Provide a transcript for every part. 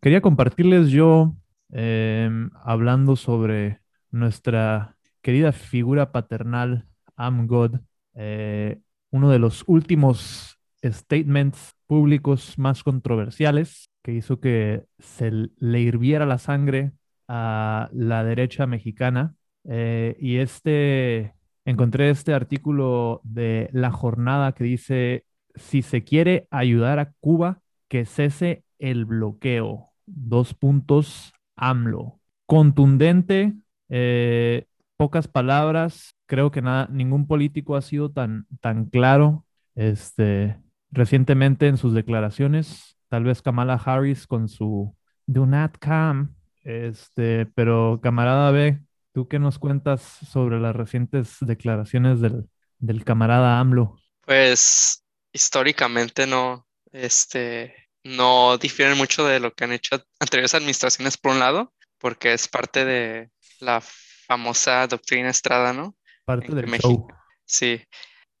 Quería compartirles yo, em, hablando sobre nuestra querida figura paternal, Am God, eh, uno de los últimos statements públicos más controversiales que hizo que se le hirviera la sangre a la derecha mexicana. Eh, y este, encontré este artículo de La Jornada que dice, si se quiere ayudar a Cuba, que cese el bloqueo. Dos puntos, AMLO. Contundente, eh, pocas palabras. Creo que nada, ningún político ha sido tan, tan claro este, recientemente en sus declaraciones. Tal vez Kamala Harris con su Do not come. Este, pero camarada B, ¿tú qué nos cuentas sobre las recientes declaraciones del, del camarada AMLO? Pues históricamente no, este, no difieren mucho de lo que han hecho anteriores administraciones por un lado, porque es parte de la famosa doctrina Estrada, ¿no? Parte del México. Sí.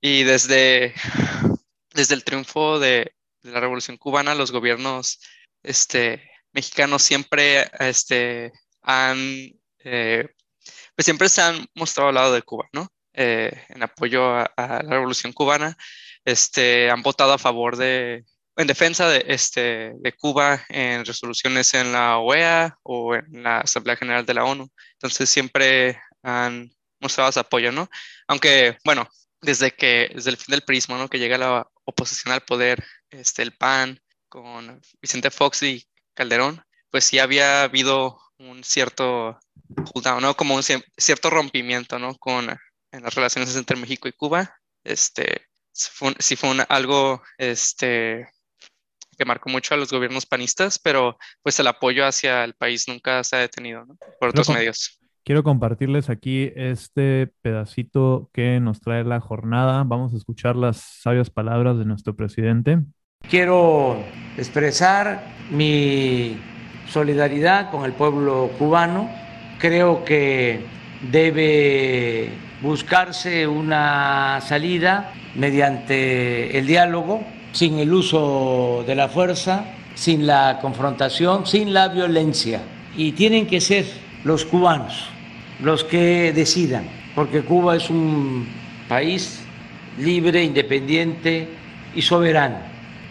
Y desde, desde el triunfo de, la Revolución Cubana, los gobiernos este, mexicanos siempre este, han, eh, pues siempre se han mostrado al lado de Cuba, ¿no? Eh, en apoyo a, a, la Revolución Cubana, este, han votado a favor de, en defensa de, este, de Cuba en resoluciones en la OEA o en la Asamblea General de la ONU. Entonces siempre han mostrado su apoyo, ¿no? Aunque, bueno, desde que, desde el fin del prismo, ¿no? Que llega la oposición al poder, este, el PAN con Vicente Fox y Calderón, pues sí había habido un cierto ¿no? Como un cierto rompimiento, ¿no? Con en las relaciones entre México y Cuba. Este, sí fue algo, este, que marcó mucho a los gobiernos panistas, pero pues el apoyo hacia el país nunca se ha detenido ¿no? por otros medios. Quiero compartirles aquí este pedacito que nos trae la jornada. Vamos a escuchar las sabias palabras de nuestro presidente. Quiero expresar mi solidaridad con el pueblo cubano. Creo que debe buscarse una salida mediante el diálogo sin el uso de la fuerza, sin la confrontación, sin la violencia. Y tienen que ser los cubanos los que decidan, porque Cuba es un país libre, independiente y soberano.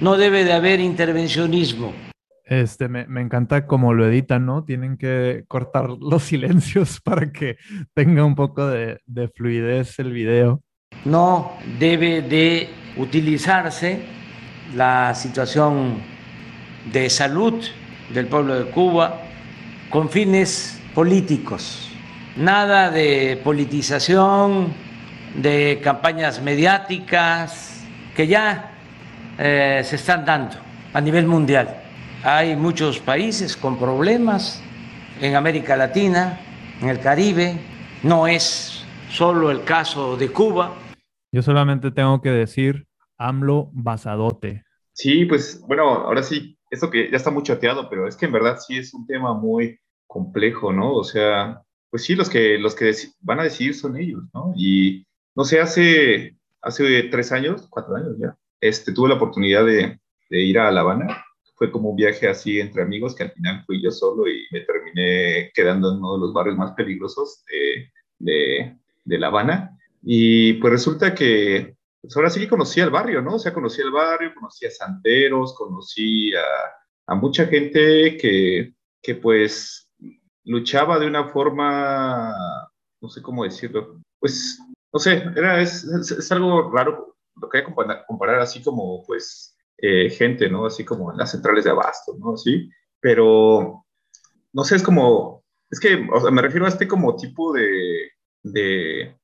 No debe de haber intervencionismo. Este, me, encanta cómo lo editan, ¿no? Tienen que cortar los silencios para que tenga un poco de, de fluidez el video. No debe de utilizarse la situación de salud del pueblo de Cuba con fines políticos. Nada de politización, de campañas mediáticas que ya eh, se están dando a nivel mundial. Hay muchos países con problemas en América Latina, en el Caribe. No es solo el caso de Cuba. Yo solamente tengo que decir AMLO basadote. Sí, pues bueno, ahora sí, esto que ya está muy chateado, pero es que en verdad sí es un tema muy complejo, ¿no? O sea, pues sí, los que, los que van a decidir son ellos, ¿no? Y no sé, hace, hace tres años, cuatro años ya, este, tuve la oportunidad de, de ir a La Habana. Fue como un viaje así entre amigos que al final fui yo solo y me terminé quedando en uno de los barrios más peligrosos de, de, de La Habana. Y pues resulta que pues ahora sí que conocí al barrio, ¿no? O sea, conocí al barrio, conocí a santeros, conocí a, a mucha gente que, que, pues luchaba de una forma, no sé cómo decirlo, pues, no sé, era, es, es, algo raro, lo que comparar, comparar así como, pues, eh, gente, ¿no? Así como en las centrales de abasto, ¿no? Sí, pero, no sé, es como, es que, o sea, me refiero a este como tipo de, de,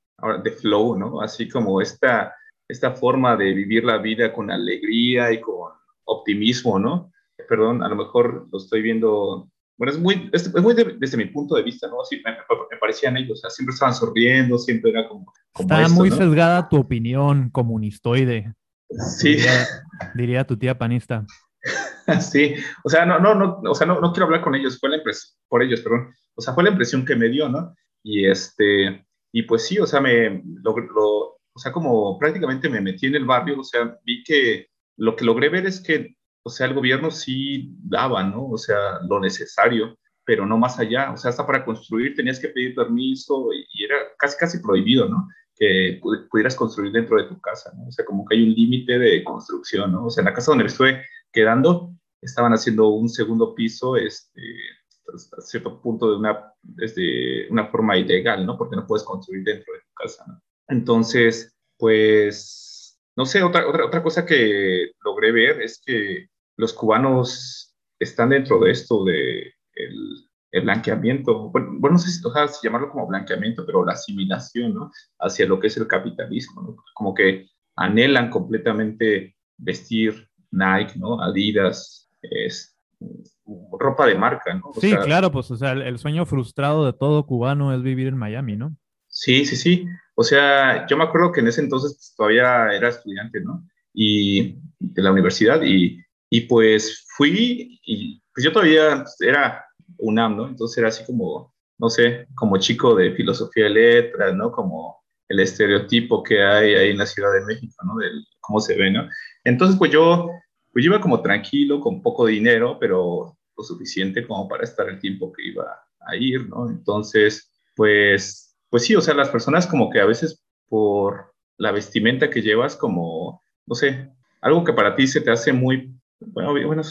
de flow, ¿no? Así como esta esta forma de vivir la vida con alegría y con optimismo, ¿no? Perdón, a lo mejor lo estoy viendo, bueno, es muy, es, muy desde mi punto de vista, ¿no? Así me, me, parecían ellos, o sea, siempre estaban sonriendo, siempre era como... como Está muy ¿no? sesgada tu opinión comunistoide. Sí. Diría, diría tu tía panista. sí, o sea, no, no, no, o sea, no, no quiero hablar con ellos, fue la impresión, por ellos, perdón, o sea, fue la impresión que me dio, ¿no? Y este, y pues sí, o sea, me, lo, o sea, como prácticamente me metí en el barrio, o sea, vi que lo que logré ver es que, o sea, el gobierno sí daba, ¿no? O sea, lo necesario, pero no más allá, o sea, hasta para construir tenías que pedir permiso y, era casi, casi prohibido, ¿no? Que pudieras construir dentro de tu casa, ¿no? O sea, como que hay un límite de construcción, ¿no? O sea, en la casa donde estuve quedando, estaban haciendo un segundo piso, este, a cierto punto de una, desde una forma ilegal, ¿no? Porque no puedes construir dentro de tu casa, ¿no? Entonces, pues, no sé, otra, otra, otra cosa que logré ver es que los cubanos están dentro de esto de el, el blanqueamiento, bueno, no sé si, llamarlo como blanqueamiento, pero la asimilación, ¿no? Hacia lo que es el capitalismo, ¿no? Como que anhelan completamente vestir Nike, ¿no? Adidas, es, ropa de marca, ¿no? sí, claro, pues, o sea, el, sueño frustrado de todo cubano es vivir en Miami, ¿no? Sí, sí, sí. O sea, yo me acuerdo que en ese entonces pues, todavía era estudiante, ¿no? Y de la universidad y, y pues fui y pues yo todavía era UNAM, ¿no? Entonces era así como, no sé, como chico de filosofía de letras, ¿no? Como el estereotipo que hay ahí en la Ciudad de México, ¿no? De cómo se ve, ¿no? Entonces, pues yo, pues iba como tranquilo, con poco dinero, pero lo suficiente como para estar el tiempo que iba a ir, ¿no? Entonces, pues, pues sí, o sea, las personas como que a veces por la vestimenta que llevas, como, no sé, algo que para ti se te hace muy bueno, bueno,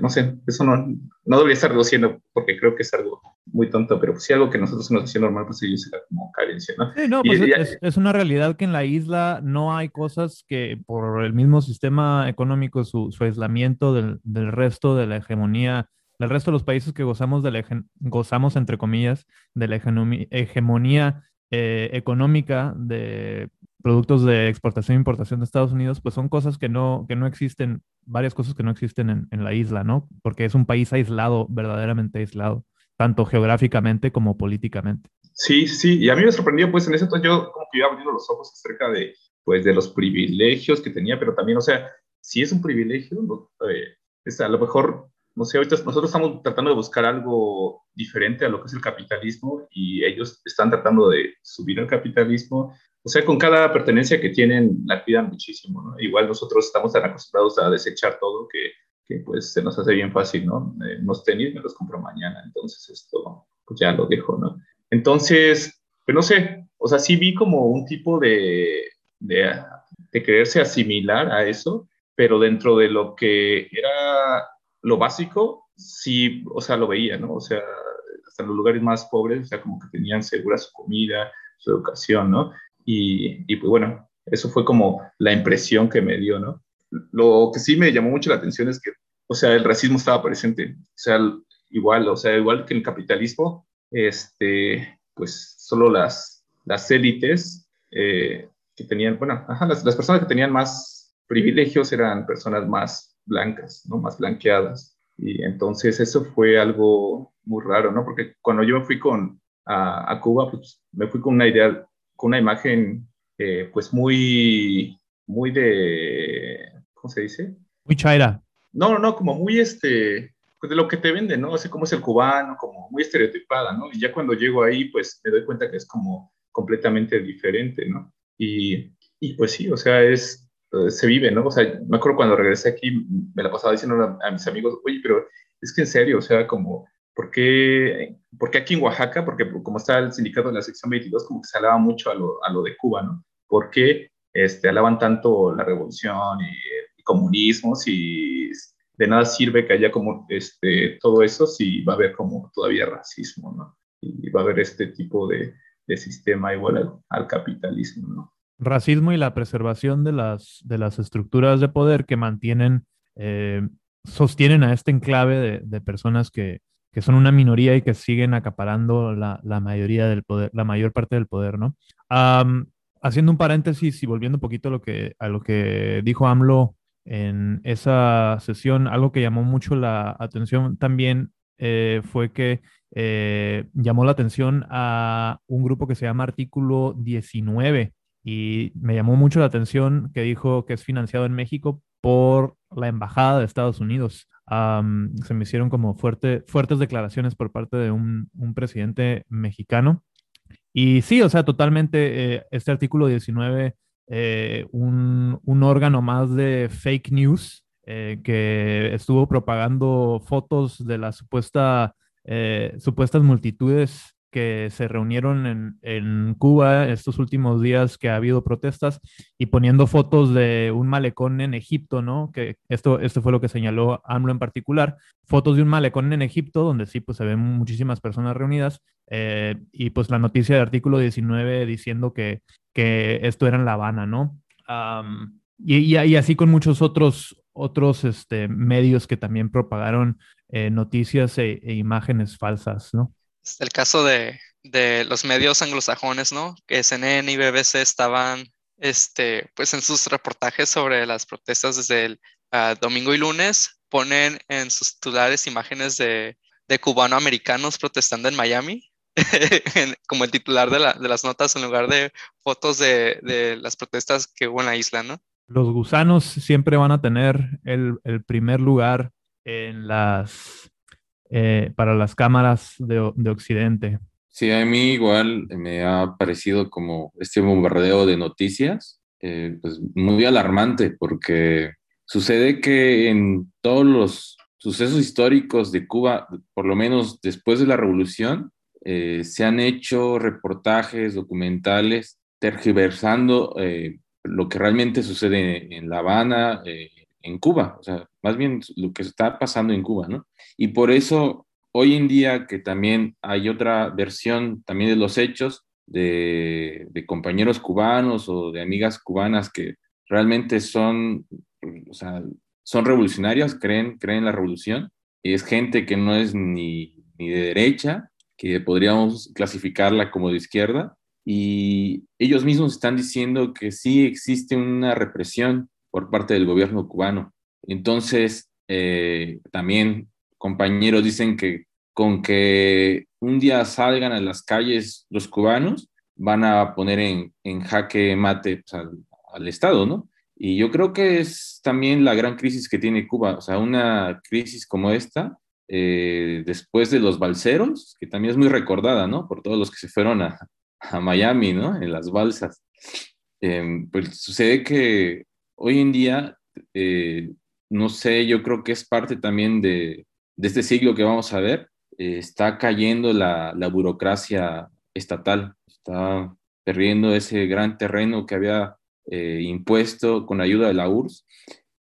no sé, eso no, no debería estar reduciendo porque creo que es algo muy tonto, pero si algo que nosotros nos hacía normal, pues como carencia, ¿no? Sí, no, pues es, es, una realidad que en la isla no hay cosas que por el mismo sistema económico, su, su aislamiento del, del, resto de la hegemonía, del resto de los países que gozamos, de la, gozamos entre comillas, de la hegemonía eh, económica de productos de exportación e importación de Estados Unidos, pues son cosas que no, que no existen, varias cosas que no existen en, en la isla, ¿no? Porque es un país aislado, verdaderamente aislado, tanto geográficamente como políticamente. Sí, sí, y a mí me sorprendió, pues en ese entonces yo como que iba abriendo los ojos acerca de, pues, de los privilegios que tenía, pero también, o sea, si es un privilegio, eh, es a lo mejor no sé, ahorita nosotros estamos tratando de buscar algo diferente a lo que es el capitalismo y ellos están tratando de subir al capitalismo. O sea, con cada pertenencia que tienen la cuidan muchísimo, ¿no? Igual nosotros estamos tan acostumbrados a desechar todo que, que pues se nos hace bien fácil, ¿no? Eh, unos tenis me los compro mañana, entonces esto pues ya lo dejo, ¿no? Entonces, pues no sé, o sea, sí vi como un tipo de, de, de quererse asimilar a eso, pero dentro de lo que era lo básico, sí, o sea, lo veía, ¿no? O sea, hasta los lugares más pobres, o sea, como que tenían segura su comida, su educación, ¿no? Y, y pues bueno, eso fue como la impresión que me dio, ¿no? Lo que sí me llamó mucho la atención es que, o sea, el racismo estaba presente, o sea, igual, o sea, igual que el capitalismo, este, pues solo las, las élites eh, que tenían, bueno, ajá, las, las personas que tenían más privilegios eran personas más blancas, ¿no? Más blanqueadas. Y entonces eso fue algo muy raro, ¿no? Porque cuando yo fui con, a, Cuba, pues me fui con una idea, con una imagen, eh, pues muy, muy de, ¿cómo se dice? Muy chaira. No, no, como muy este, pues de lo que te venden, ¿no? Así como es el cubano, como muy estereotipada, ¿no? Y ya cuando llego ahí, pues me doy cuenta que es como completamente diferente, ¿no? Y, y pues sí, o sea, es, eh, se vive, ¿no? O sea, me acuerdo cuando regresé aquí, me la pasaba diciendo a, mis amigos, oye, pero es que en serio, o sea, como, ¿por qué, ¿por aquí en Oaxaca? Porque como está el sindicato en la sección 22, como que se alaba mucho a lo, a lo de Cuba, ¿no? ¿Por qué este, alaban tanto la revolución y, comunismo si de nada sirve que haya como este, todo eso si va a haber como todavía racismo, ¿no? Y va a haber este tipo de, de sistema igual al, al capitalismo, ¿no? racismo y la preservación de las, de las estructuras de poder que mantienen, eh, sostienen a este enclave de, personas que, son una minoría y que siguen acaparando la, mayoría del poder, la mayor parte del poder, ¿no? haciendo un paréntesis y volviendo un poquito a lo que, a lo que dijo AMLO en esa sesión, algo que llamó mucho la atención también eh, fue que eh, llamó la atención a un grupo que se llama Artículo 19, y me llamó mucho la atención que dijo que es financiado en México por la Embajada de Estados Unidos. Se me hicieron como fuerte, fuertes declaraciones por parte de un, presidente mexicano. Y sí, o sea, totalmente eh, este artículo 19, eh, un, un, órgano más de fake news eh, que estuvo propagando fotos de las supuesta, supuestas multitudes que se reunieron en, en, Cuba estos últimos días que ha habido protestas y poniendo fotos de un malecón en Egipto, ¿no? Que esto, esto fue lo que señaló AMLO en particular, fotos de un malecón en Egipto donde sí, pues se ven muchísimas personas reunidas eh, y pues la noticia del artículo 19 diciendo que, que esto era en La Habana, ¿no? Y, y, así con muchos otros, otros este, medios que también propagaron eh, noticias e, e imágenes falsas, ¿no? El caso de, los medios anglosajones, ¿no? Que CNN y BBC estaban, este, pues en sus reportajes sobre las protestas desde el ah, domingo y lunes, ponen en sus titulares imágenes de, de cubano-americanos protestando en Miami, como el titular de, las notas, en lugar de fotos de, de, las protestas que hubo en la isla, ¿no? Los gusanos siempre van a tener el, el primer lugar en las eh, para las cámaras de, de, Occidente. Sí, a mí igual me ha parecido como este bombardeo de noticias, eh, pues muy alarmante, porque sucede que en todos los sucesos históricos de Cuba, por lo menos después de la revolución, eh, se han hecho reportajes, documentales, tergiversando lo que realmente sucede en La Habana, en Cuba, o sea, más bien lo que está pasando en Cuba, ¿no? Y por eso hoy en día que también hay otra versión también de los hechos de, compañeros cubanos o de amigas cubanas que realmente son, o sea, son revolucionarias, creen, creen la revolución, y es gente que no es ni, ni de derecha, que podríamos clasificarla como de izquierda, y ellos mismos están diciendo que sí existe una represión por parte del gobierno cubano. Entonces, eh, también compañeros dicen que con que un día salgan a las calles los cubanos, van a poner en, en jaque mate pues, al, Estado, ¿no? Y yo creo que es también la gran crisis que tiene Cuba, o sea, una crisis como esta, eh, después de los balseros, que también es muy recordada, ¿no? Por todos los que se fueron a, a Miami, ¿no? En las balsas. Em, pues sucede que hoy en día, eh, no sé, yo creo que es parte también de, este siglo que vamos a ver, eh, está cayendo la, burocracia estatal, está perdiendo ese gran terreno que había eh, impuesto con ayuda de la URSS.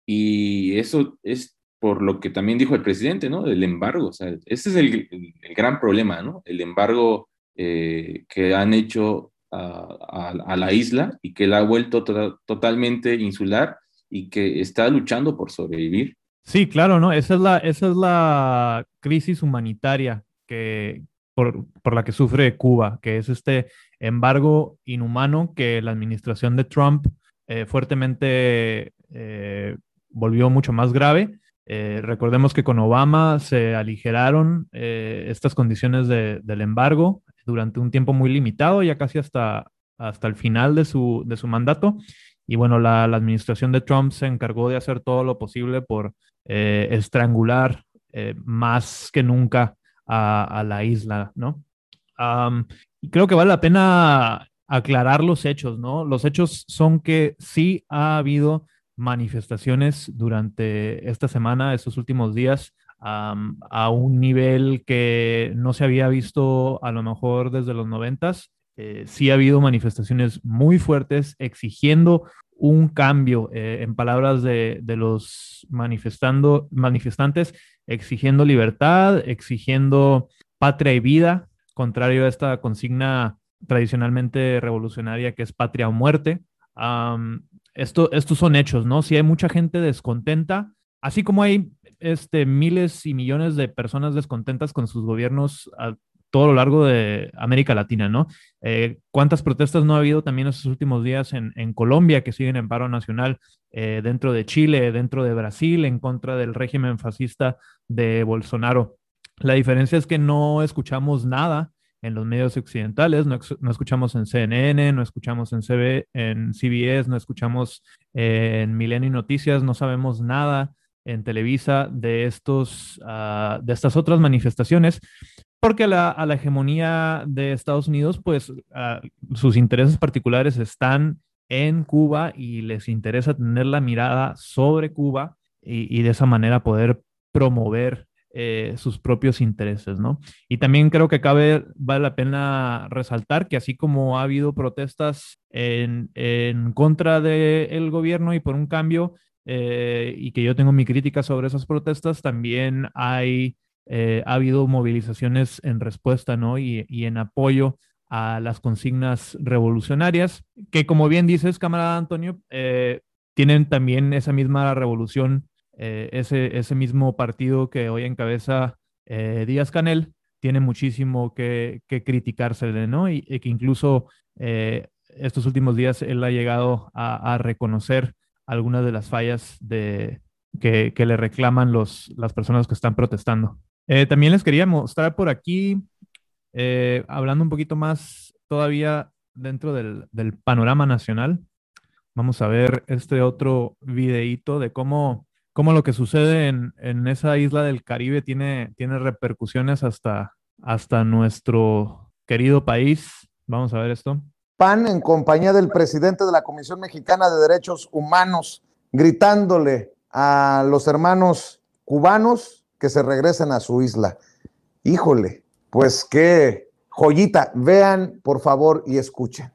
Y eso es por lo que también dijo el presidente, ¿no? El embargo, o sea, ese es el, gran problema, ¿no? El embargo que han hecho a, la isla y que la ha vuelto tota, totalmente insular y que está luchando por sobrevivir. Sí, claro, ¿no? Esa es la, esa es la crisis humanitaria que, por, por, la que sufre Cuba, que es este embargo inhumano que la administración de Trump eh, fuertemente eh, volvió mucho más grave. Eh, recordemos que con Obama se aligeraron estas condiciones de, del embargo durante un tiempo muy limitado, ya casi hasta, hasta el final de su, de su mandato. Y bueno, la, administración de Trump se encargó de hacer todo lo posible por eh, estrangular eh, más que nunca a, la isla, ¿no? y creo que vale la pena aclarar los hechos, ¿no? Los hechos son que sí ha habido manifestaciones durante esta semana, estos últimos días, a un nivel que no se había visto a lo mejor desde los noventas. Eh, sí ha habido manifestaciones muy fuertes exigiendo un cambio, eh, en palabras de, de, los manifestando, manifestantes, exigiendo libertad, exigiendo patria y vida, contrario a esta consigna tradicionalmente revolucionaria que es patria o muerte. esto, estos son hechos, ¿no? Si hay mucha gente descontenta, así como hay este, miles y millones de personas descontentas con sus gobiernos a todo lo largo de América Latina, ¿no? Eh, ¿Cuántas protestas no ha habido también estos últimos días en, Colombia que siguen en paro nacional, eh, dentro de Chile, dentro de Brasil, en contra del régimen fascista de Bolsonaro? La diferencia es que no escuchamos nada en los medios occidentales, no, escuchamos en CNN, no escuchamos en, CB, en CBS, no escuchamos en Milenio Noticias, no sabemos nada en Televisa de, estos, ah, de estas otras manifestaciones, porque a la hegemonía de Estados Unidos, pues sus intereses particulares están en Cuba y les interesa tener la mirada sobre Cuba y, de esa manera poder promover eh, sus propios intereses, ¿no? Y también creo que cabe, vale la pena resaltar que así como ha habido protestas en, en contra del gobierno y por un cambio, eh, y que yo tengo mi crítica sobre esas protestas, también hay, eh, ha habido movilizaciones en respuesta, ¿no? Y, y en apoyo a las consignas revolucionarias, que como bien dices, camarada Antonio, eh, tienen también esa misma revolución, eh, ese, ese mismo partido que hoy encabeza eh, Díaz Canel, tiene muchísimo que, que criticársele, ¿no? Y, que incluso estos últimos días él ha llegado a, reconocer algunas de las fallas de, que, que, le reclaman los, las personas que están protestando. también les quería mostrar por aquí eh, hablando un poquito más todavía dentro del, panorama nacional, vamos a ver este otro videíto de cómo, cómo lo que sucede en, esa isla del Caribe tiene, tiene repercusiones hasta, hasta nuestro querido país. Vamos a ver esto. PAN en compañía del presidente de la Comisión Mexicana de Derechos Humanos, gritándole a los hermanos cubanos que se regresen a su isla. Híjole, pues qué joyita. Vean, por favor, y escuchen.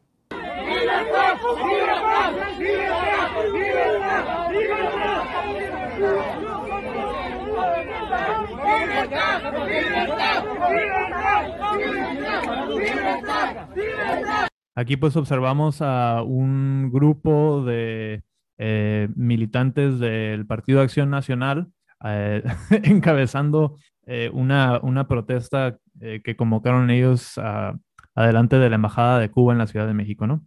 Aquí pues observamos a un grupo de eh, militantes del Partido Acción Nacional eh, encabezando eh, una, una, protesta que convocaron ellos adelante de la Embajada de Cuba en la Ciudad de México, ¿no?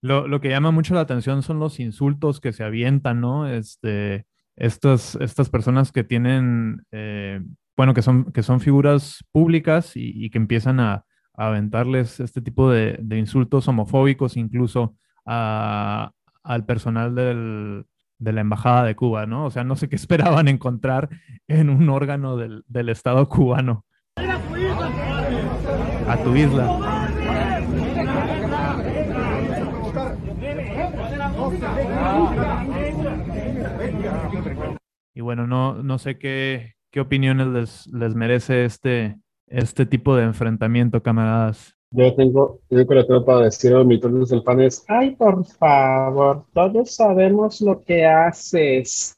Lo, lo, que llama mucho la atención son los insultos que se avientan, ¿no? Este, estas, estas personas que tienen, bueno, que son, que son figuras públicas y, que empiezan a, a, aventarles este tipo de, de insultos homofóbicos, incluso a, al personal de la Embajada de Cuba, ¿no? O sea, no sé qué esperaban encontrar en un órgano del, Estado cubano. A tu isla. Y bueno, no, no sé qué, qué opiniones les, les merece este, este tipo de enfrentamiento, camaradas. Yo tengo, yo lo que tengo para decir a los militares del PAN es, ay, por favor, todos sabemos lo que haces.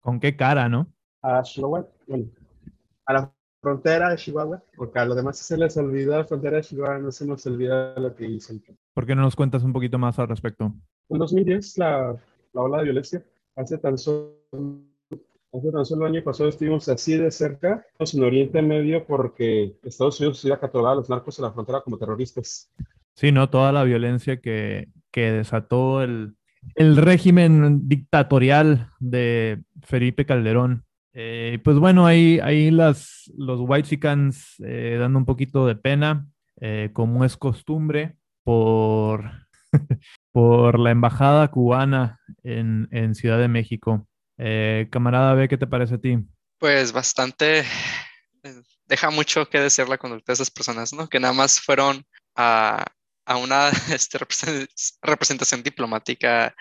¿Con qué cara, no? A Chihuahua, bueno, a la frontera de Chihuahua, porque a los demás se les olvidó la frontera de Chihuahua, no se nos olvida lo que hizo. ¿Por qué no nos cuentas un poquito más al respecto? En 2010, la, la ola de violencia, hace tan solo Hace tan solo el año pasado estuvimos así de cerca en Oriente Medio porque Estados Unidos iba a catalogar a los narcos en la frontera como terroristas. Sí, ¿no? Toda la violencia que, que desató el, el, régimen dictatorial de Felipe Calderón. Eh, pues bueno, ahí, ahí las, los White Chickens eh, dando un poquito de pena, eh, como es costumbre, por, por la embajada cubana en, en Ciudad de México. Eh, camarada B, ¿qué te parece a ti? Pues bastante, eh, deja mucho que decir la conducta de esas personas, ¿no? Que nada más fueron a, a una este, representación diplomática,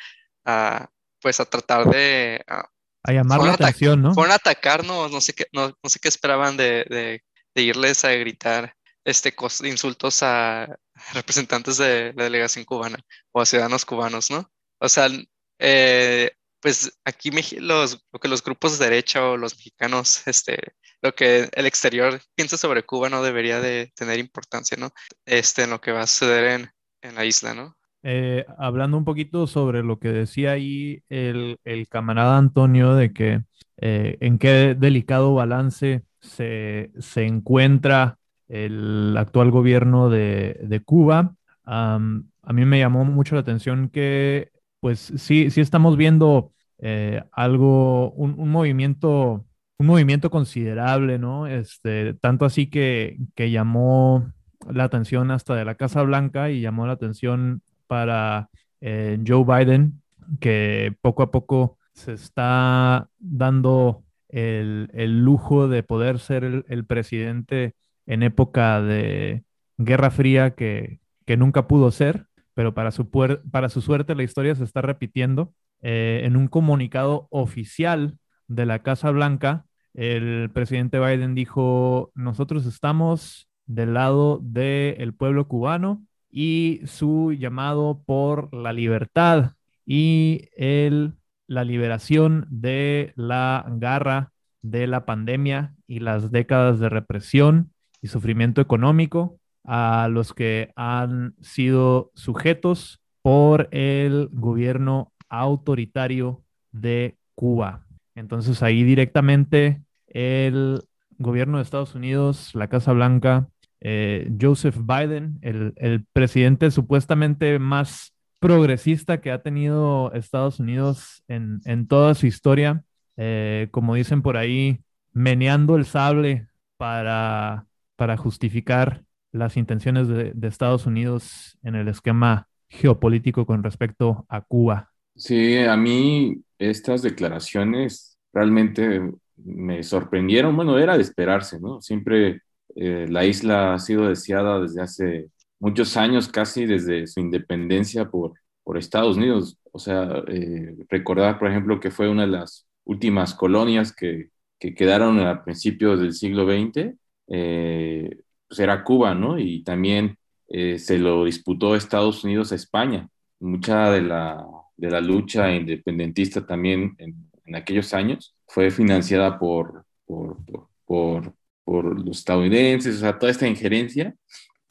a, pues a tratar de... A, llamar la atención, ¿no? Fueron a atacarnos, no sé qué, no, no sé qué esperaban de, de, de, irles a gritar este, insultos a representantes de la delegación cubana o a ciudadanos cubanos, ¿no? O sea, eh, pues aquí los, lo que los grupos de derecha o los mexicanos, este, lo que el exterior piensa sobre Cuba no debería de tener importancia, ¿no? Este, en lo que va a suceder en, en la isla, ¿no? Eh, hablando un poquito sobre lo que decía ahí el, el camarada Antonio de que eh, en qué delicado balance se, se, encuentra el actual gobierno de, de Cuba. a mí me llamó mucho la atención que pues sí, sí estamos viendo eh, algo, un, movimiento, un movimiento considerable, ¿no? Este, tanto así que, que llamó la atención hasta de la Casa Blanca y llamó la atención para eh, Joe Biden, que poco a poco se está dando el, lujo de poder ser el, presidente en época de Guerra Fría que, nunca pudo ser, pero para su, para su suerte la historia se está repitiendo. Eh, en un comunicado oficial de la Casa Blanca, el presidente Biden dijo, nosotros estamos del lado del pueblo cubano y su llamado por la libertad y el, la liberación de la garra de la pandemia y las décadas de represión y sufrimiento económico a los que han sido sujetos por el gobierno autoritario de Cuba. Entonces ahí directamente el gobierno de Estados Unidos, la Casa Blanca, eh, Joseph Biden, el, presidente supuestamente más progresista que ha tenido Estados Unidos en, toda su historia, eh, como dicen por ahí, meneando el sable para, para justificar las intenciones de, de Estados Unidos en el esquema geopolítico con respecto a Cuba. Sí, a mí estas declaraciones realmente me sorprendieron. Bueno, era de esperarse, ¿no? Siempre eh, la isla ha sido deseada desde hace muchos años, casi desde su independencia por, por Estados Unidos. O sea, eh, recordar, por ejemplo, que fue una de las últimas colonias que, que quedaron a principios del siglo XX, eh, pues era Cuba, ¿no? Y también se lo disputó Estados Unidos a España. Mucha de la, de la lucha independentista también en, aquellos años fue financiada por, por, por, por, los estadounidenses, o sea, toda esta injerencia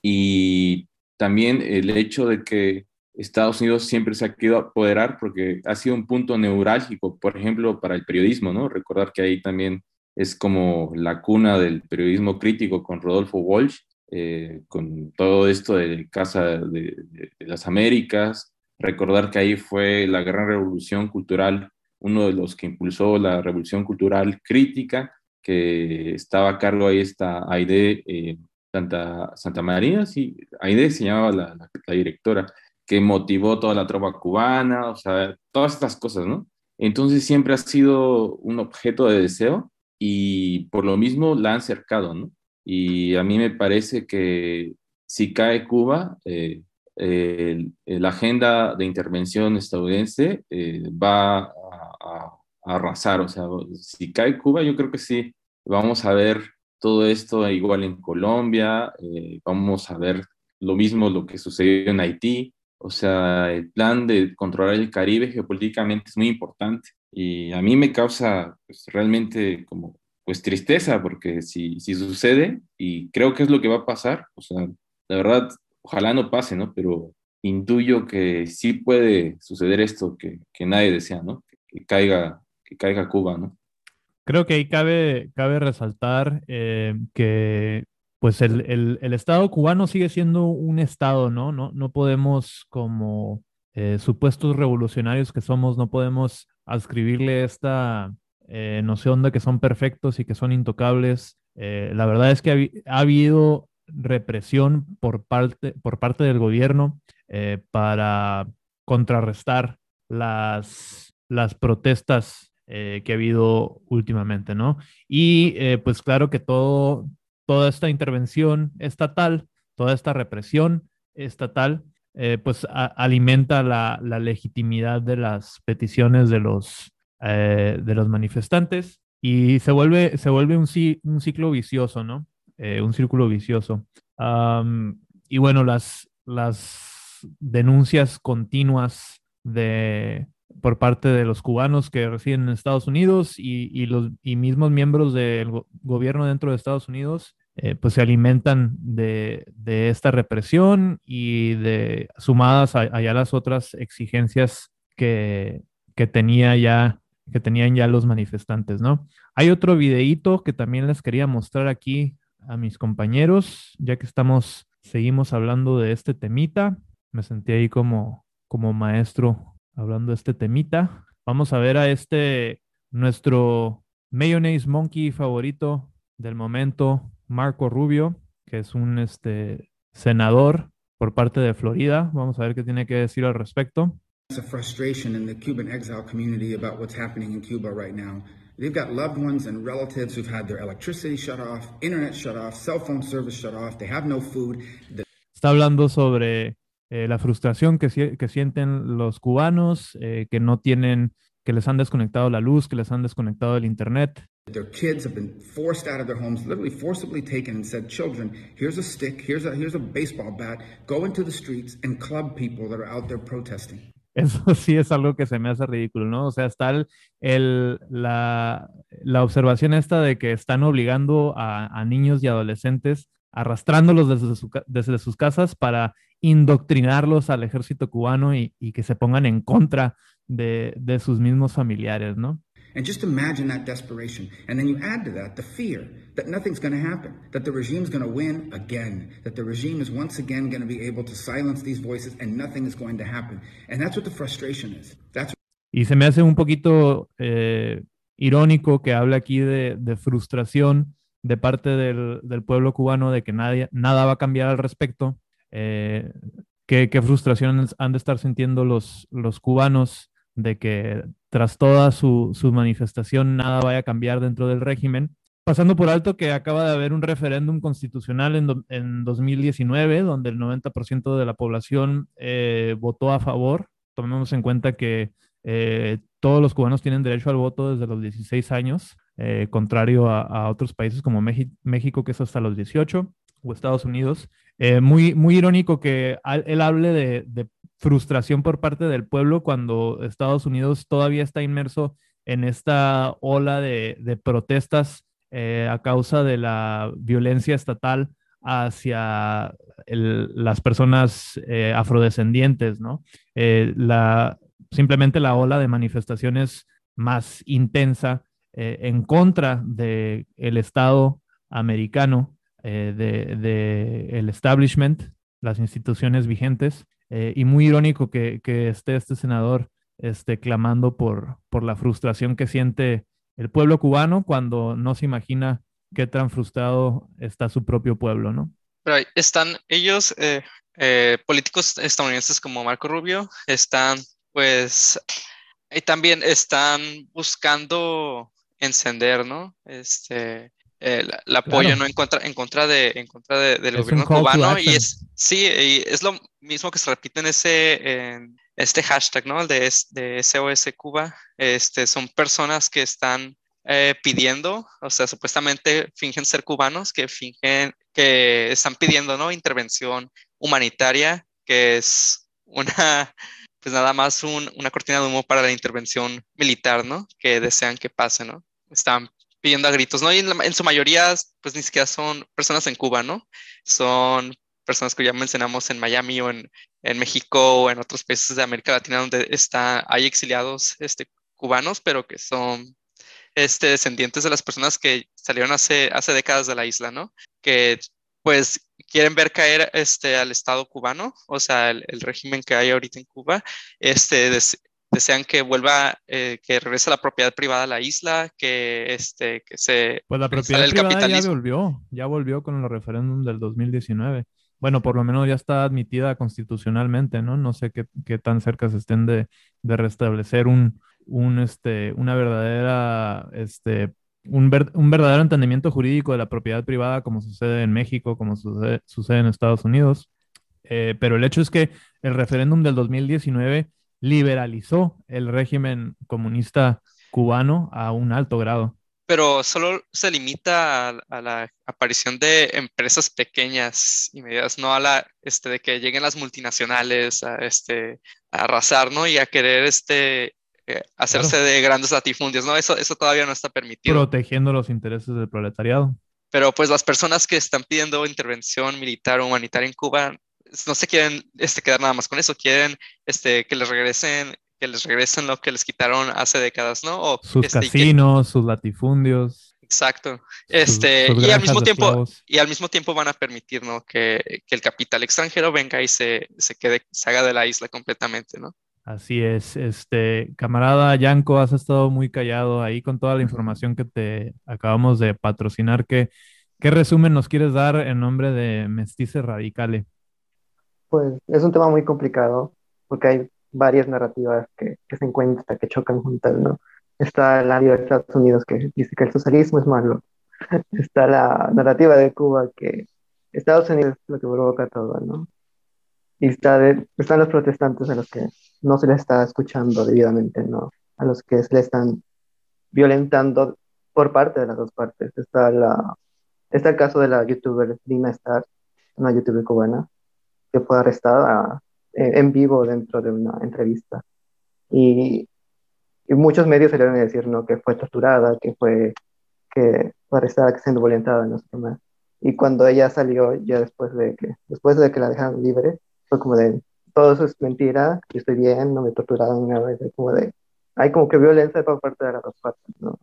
y también el hecho de que Estados Unidos siempre se ha querido apoderar porque ha sido un punto neurálgico, por ejemplo, para el periodismo, ¿no? Recordar que ahí también es como la cuna del periodismo crítico con Rodolfo Walsh, eh, con todo esto de Casa de, de, las Américas, recordar que ahí fue la gran revolución cultural uno de los que impulsó la revolución cultural crítica, que estaba a cargo ahí está Aide eh, Santa, Santa María, sí, Aide se llamaba la, la, directora, que motivó toda la tropa cubana, o sea, todas estas cosas, ¿no? Entonces siempre ha sido un objeto de deseo y por lo mismo la han cercado, ¿no? Y a mí me parece que si cae Cuba, eh, la agenda de intervención estadounidense eh, va a, arrasar. O sea, si cae Cuba, yo creo que sí, vamos a ver todo esto igual en Colombia, eh, vamos a ver lo mismo lo que sucedió en Haití. O sea, el plan de controlar el Caribe geopolíticamente es muy importante y a mí me causa pues, realmente como pues tristeza porque si, si sucede y creo que es lo que va a pasar, o sea, la verdad, ojalá no pase, ¿no? Pero intuyo que sí puede suceder esto que, que nadie desea, ¿no? que caiga, que caiga Cuba, ¿no? Creo que ahí cabe, cabe resaltar eh, que pues el, Estado cubano sigue siendo un Estado, ¿no? No, no podemos, como eh, supuestos revolucionarios que somos, no podemos adscribirle esta eh, noción de que son perfectos y que son intocables. la verdad es que ha, habido represión por parte, por parte del gobierno para contrarrestar las las protestas eh, que ha habido últimamente, ¿no? Y eh, pues claro que todo, toda esta intervención estatal, toda esta represión estatal, eh, pues alimenta la, legitimidad de las peticiones de los, de los manifestantes y se vuelve, se vuelve un, ciclo vicioso, ¿no? un círculo vicioso. y bueno, las, las denuncias continuas de, por parte de los cubanos que residen en Estados Unidos y, los mismos miembros del gobierno dentro de Estados Unidos, eh, pues se alimentan de, esta represión y de sumadas a, las otras exigencias que, tenía ya que tenían ya los manifestantes, ¿no? Hay otro videíto que también les quería mostrar aquí a mis compañeros, ya que estamos, seguimos hablando de este temita. Me sentí ahí como, como maestro hablando de este temita. Vamos a ver a este, nuestro mayonnaise monkey favorito del momento, Marco Rubio, que es un este, senador por parte de Florida. Vamos a ver qué tiene que decir al respecto. of frustration in the Cuban exile community about what's happening in Cuba right now. They've got loved ones and relatives who've had their electricity shut off, internet shut off, cell phone service shut off, they have no food. Está hablando sobre eh, la frustración que, que, sienten los cubanos, eh, que no tienen, que les han desconectado la luz, que les han desconectado el internet. Their kids have been forced out of their homes, literally forcibly taken and said, children, here's a stick, here's a, here's a baseball bat, go into the streets and club people that are out there protesting. Eso sí es algo que se me hace ridículo, ¿no? O sea, está el, la, la, observación esta de que están obligando a, a niños y adolescentes, arrastrándolos desde, su, desde, sus casas para indoctrinarlos al ejército cubano y, y que se pongan en contra de, de sus mismos familiares, ¿no? And just imagine that desperation. And then you add to that the fear that nothing's going to happen, that the regime's going to win again, that the regime is once again going to be able to silence these voices and nothing is going to happen. And that's what the frustration is. That's y se me hace un poquito eh, irónico que hable aquí de, frustración de parte del, pueblo cubano de que nadie, nada va a cambiar al respecto. Eh, ¿qué, ¿Qué frustración han de estar sintiendo los, los cubanos de que tras toda su, su, manifestación nada vaya a cambiar dentro del régimen. Pasando por alto que acaba de haber un referéndum constitucional en, en 2019, donde el 90% de la población eh, votó a favor. Tomemos en cuenta que eh, todos los cubanos tienen derecho al voto desde los 16 años, eh, contrario a, a, otros países como México, que es hasta los 18, o Estados Unidos. Eh, muy, muy irónico que él hable de, de, frustración por parte del pueblo cuando Estados Unidos todavía está inmerso en esta ola de, de protestas eh, a causa de la violencia estatal hacia las personas eh, afrodescendientes, ¿no? Simplemente la ola de manifestaciones más intensa en contra del el Estado americano, del de, el establishment, las instituciones vigentes, eh, y muy irónico que, que, esté este senador este, clamando por, por la frustración que siente el pueblo cubano cuando no se imagina qué tan frustrado está su propio pueblo, ¿no? Pero están ellos, eh, eh, políticos estadounidenses como Marco Rubio, están pues, y también están buscando encender, ¿no? Este, el, el apoyo claro. no en contra en contra de en contra de, del es gobierno cubano y es sí y es lo mismo que se repite en ese en este hashtag no el de, de SOS Cuba este son personas que están eh, pidiendo o sea supuestamente fingen ser cubanos que fingen que están pidiendo no intervención humanitaria que es una pues nada más un, una cortina de humo para la intervención militar no que desean que pase no están pidiendo a gritos, ¿no? Y en, su mayoría, pues ni siquiera son personas en Cuba, ¿no? Son personas que ya mencionamos en Miami o en, en México o en otros países de América Latina donde está, hay exiliados este, cubanos, pero que son este, descendientes de las personas que salieron hace, hace décadas de la isla, ¿no? Que pues quieren ver caer este, al Estado cubano, o sea, el, régimen que hay ahorita en Cuba, este, desean que vuelva, eh, que regrese la propiedad privada a la isla, que, este, que se... Pues la propiedad privada ya volvió, ya volvió con el referéndum del 2019. Bueno, por lo menos ya está admitida constitucionalmente, ¿no? No sé qué, qué tan cerca se estén de, de restablecer un, un, este, una verdadera, este, un, ver, un, verdadero entendimiento jurídico de la propiedad privada como sucede en México, como sucede, sucede en Estados Unidos. Eh, pero el hecho es que el referéndum del 2019 liberalizó el régimen comunista cubano a un alto grado. Pero solo se limita a, a, la aparición de empresas pequeñas y medianas, no a la este, de que lleguen las multinacionales a, este, a arrasar, ¿no? Y a querer este, eh, hacerse claro. de grandes latifundios, ¿no? Eso, eso todavía no está permitido. Protegiendo los intereses del proletariado. Pero pues las personas que están pidiendo intervención militar o humanitaria en Cuba no se quieren este, quedar nada más con eso, quieren este, que les regresen que les regresen lo que les quitaron hace décadas, ¿no? O, sus este, casinos, que... sus latifundios. Exacto. Este, sus, sus y al mismo tiempo, y al mismo tiempo van a permitir, ¿no? Que, que el capital extranjero venga y se, se quede, se haga de la isla completamente, ¿no? Así es, este camarada Yanko, has estado muy callado ahí con toda la información que te acabamos de patrocinar. ¿Qué, qué resumen nos quieres dar en nombre de Mestice Radicale? Pues es un tema muy complicado porque hay varias narrativas que, se encuentran, que chocan juntas, ¿no? Está la de Estados Unidos que dice que el socialismo es malo. Está la narrativa de Cuba que Estados Unidos es lo que provoca todo, ¿no? Y está de, están los protestantes a los que no se les está escuchando debidamente, ¿no? A los que se le están violentando por parte de las dos partes. Está, está el caso de la youtuber Dina Star, una youtuber cubana, que fue arrestada eh, en vivo dentro de una entrevista. Y, y muchos medios salieron a decir ¿no? que fue torturada, que fue, que fue arrestada, que siendo violentada, no sé más. Y cuando ella salió, ya después de que, después de que la dejaron libre, fue como de, todo eso es mentira, yo estoy bien, no me torturaron vez, como de, hay como que violencia por parte de las dos partes, ¿no?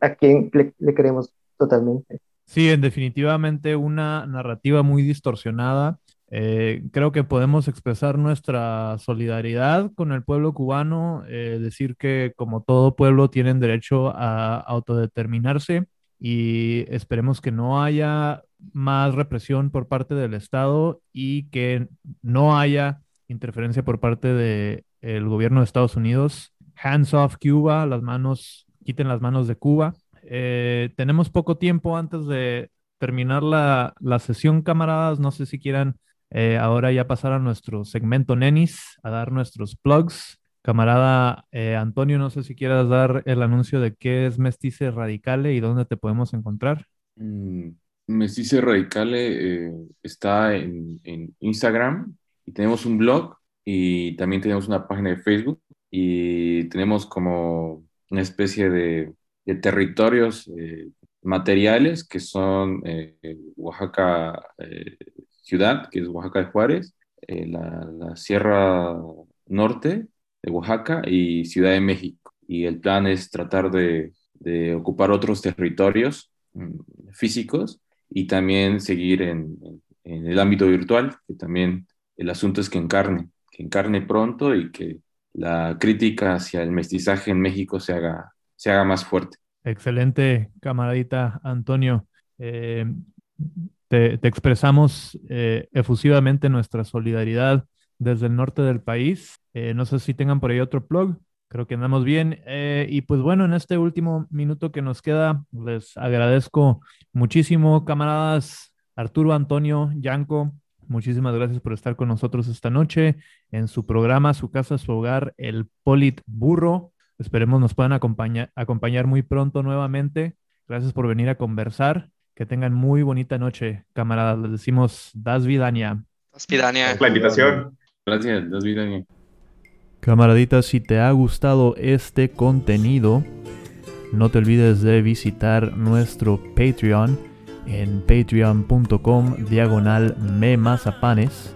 ¿A quién le, le queremos totalmente? Sí, en definitivamente una narrativa muy distorsionada. Eh, creo que podemos expresar nuestra solidaridad con el pueblo cubano, eh, decir que como todo pueblo tienen derecho a autodeterminarse y esperemos que no haya más represión por parte del Estado y que no haya interferencia por parte del gobierno de Estados Unidos. Hands off Cuba, las manos, quiten las manos de Cuba. Eh, tenemos poco tiempo antes de terminar la, la sesión, camaradas. No sé si quieran eh, ahora ya pasar a nuestro segmento Nenis, a dar nuestros plugs. Camarada eh, Antonio, no sé si quieras dar el anuncio de qué es Mestice Radicale y dónde te podemos encontrar. Mm, Mestice Radicale está en, Instagram y tenemos un blog y también tenemos una página de Facebook y tenemos como una especie de, territorios eh, materiales que son eh, Oaxaca ciudad, que es Oaxaca de Juárez, la, Sierra Norte, de Oaxaca y Ciudad de México. Y el plan es tratar de, de ocupar otros territorios mm, físicos y también seguir en, en, el ámbito virtual, que también el asunto es que encarne, que encarne pronto y que la crítica hacia el mestizaje en México se haga, se haga más fuerte. Excelente, camaradita Antonio. Eh, te, expresamos eh, efusivamente nuestra solidaridad desde el norte del país. Eh, no sé si tengan por ahí otro plug. Creo que andamos bien. Y pues bueno, en este último minuto que nos queda, les agradezco muchísimo, camaradas Arturo, Antonio, Yanko. Muchísimas gracias por estar con nosotros esta noche en su programa, su casa, su hogar, el Polit Burro. Esperemos nos puedan acompañar, acompañar muy pronto nuevamente. Gracias por venir a conversar. Que tengan muy bonita noche, camaradas. Les decimos Das Vidania. Das Vidania. La invitación. Gracias, Das Vidania. Camaradita, si te ha gustado este contenido, no te olvides de visitar nuestro Patreon en patreon.com diagonal memazapanes.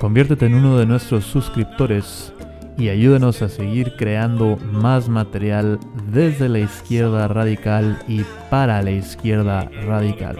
Conviértete en uno de nuestros suscriptores y ayúdanos a seguir creando más material desde la izquierda radical y para la izquierda radical.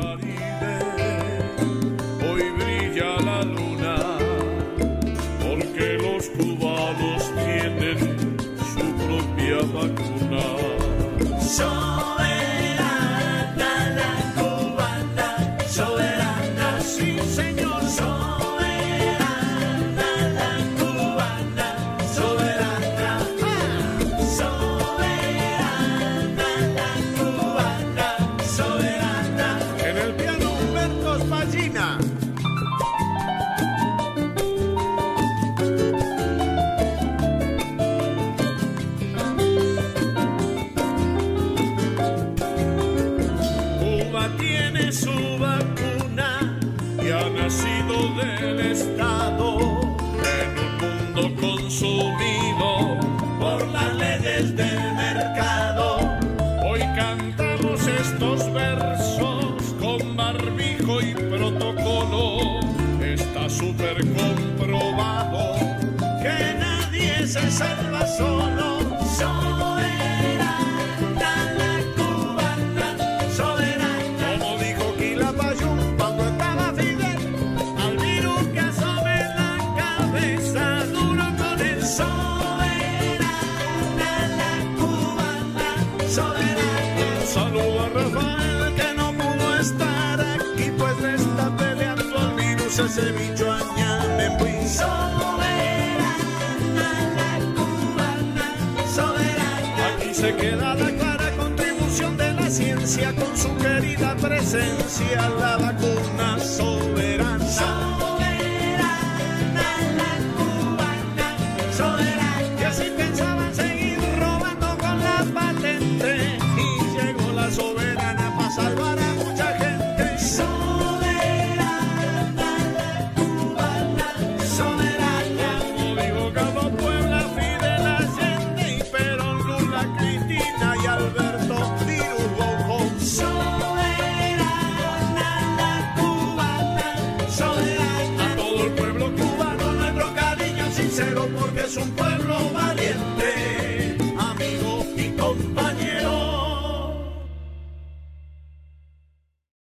se michoaña, me voy. Soberana, la cubana, soberana. Aquí se queda la clara contribución de la ciencia con su querida presencia, la vacuna soberana. soberana.